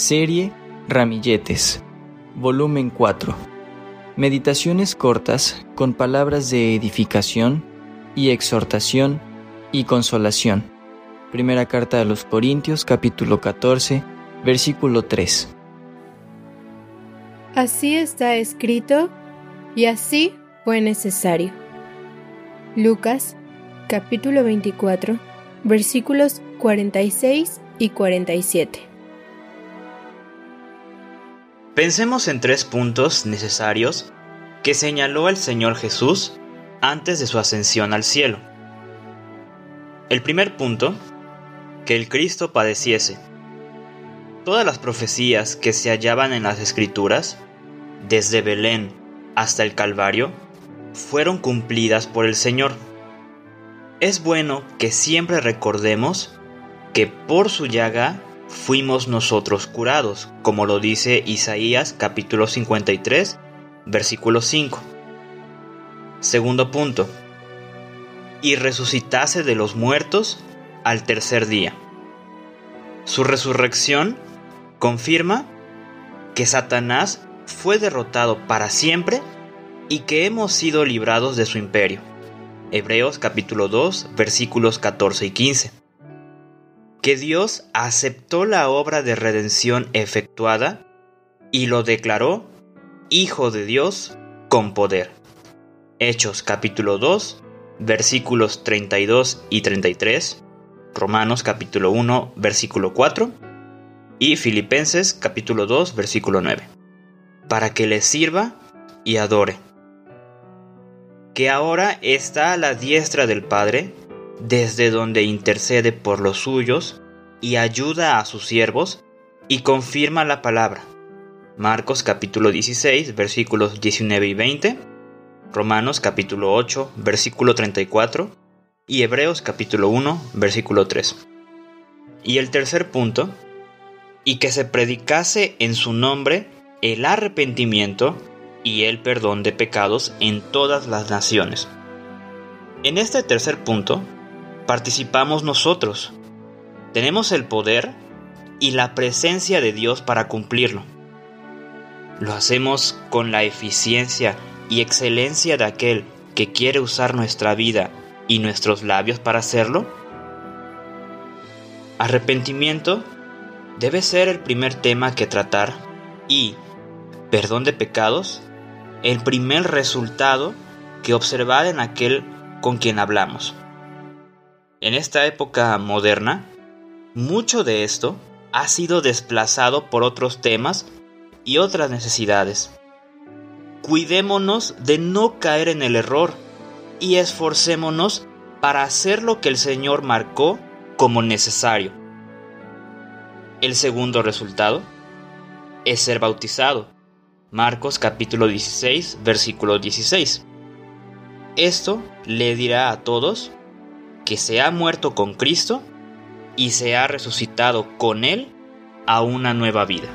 Serie Ramilletes, volumen 4. Meditaciones cortas con palabras de edificación y exhortación y consolación. Primera carta a los Corintios capítulo 14, versículo 3. Así está escrito y así fue necesario. Lucas capítulo 24 versículos 46 y 47. Pensemos en tres puntos necesarios que señaló el Señor Jesús antes de su ascensión al cielo. El primer punto, que el Cristo padeciese. Todas las profecías que se hallaban en las Escrituras, desde Belén hasta el Calvario, fueron cumplidas por el Señor. Es bueno que siempre recordemos que por su llaga fuimos nosotros curados, como lo dice Isaías capítulo 53, versículo 5. Segundo punto. Y resucitase de los muertos al tercer día. Su resurrección confirma que Satanás fue derrotado para siempre y que hemos sido librados de su imperio. Hebreos capítulo 2 versículos 14 y 15 que Dios aceptó la obra de redención efectuada y lo declaró Hijo de Dios con poder. Hechos capítulo 2, versículos 32 y 33, Romanos capítulo 1, versículo 4 y Filipenses capítulo 2, versículo 9, para que le sirva y adore. Que ahora está a la diestra del Padre, desde donde intercede por los suyos y ayuda a sus siervos y confirma la palabra. Marcos capítulo 16 versículos 19 y 20, Romanos capítulo 8 versículo 34 y Hebreos capítulo 1 versículo 3. Y el tercer punto, y que se predicase en su nombre el arrepentimiento y el perdón de pecados en todas las naciones. En este tercer punto, participamos nosotros. Tenemos el poder y la presencia de Dios para cumplirlo. Lo hacemos con la eficiencia y excelencia de aquel que quiere usar nuestra vida y nuestros labios para hacerlo. Arrepentimiento debe ser el primer tema que tratar y perdón de pecados el primer resultado que observar en aquel con quien hablamos. En esta época moderna, mucho de esto ha sido desplazado por otros temas y otras necesidades. Cuidémonos de no caer en el error y esforcémonos para hacer lo que el Señor marcó como necesario. El segundo resultado es ser bautizado. Marcos capítulo 16, versículo 16. Esto le dirá a todos que se ha muerto con Cristo y se ha resucitado con Él a una nueva vida.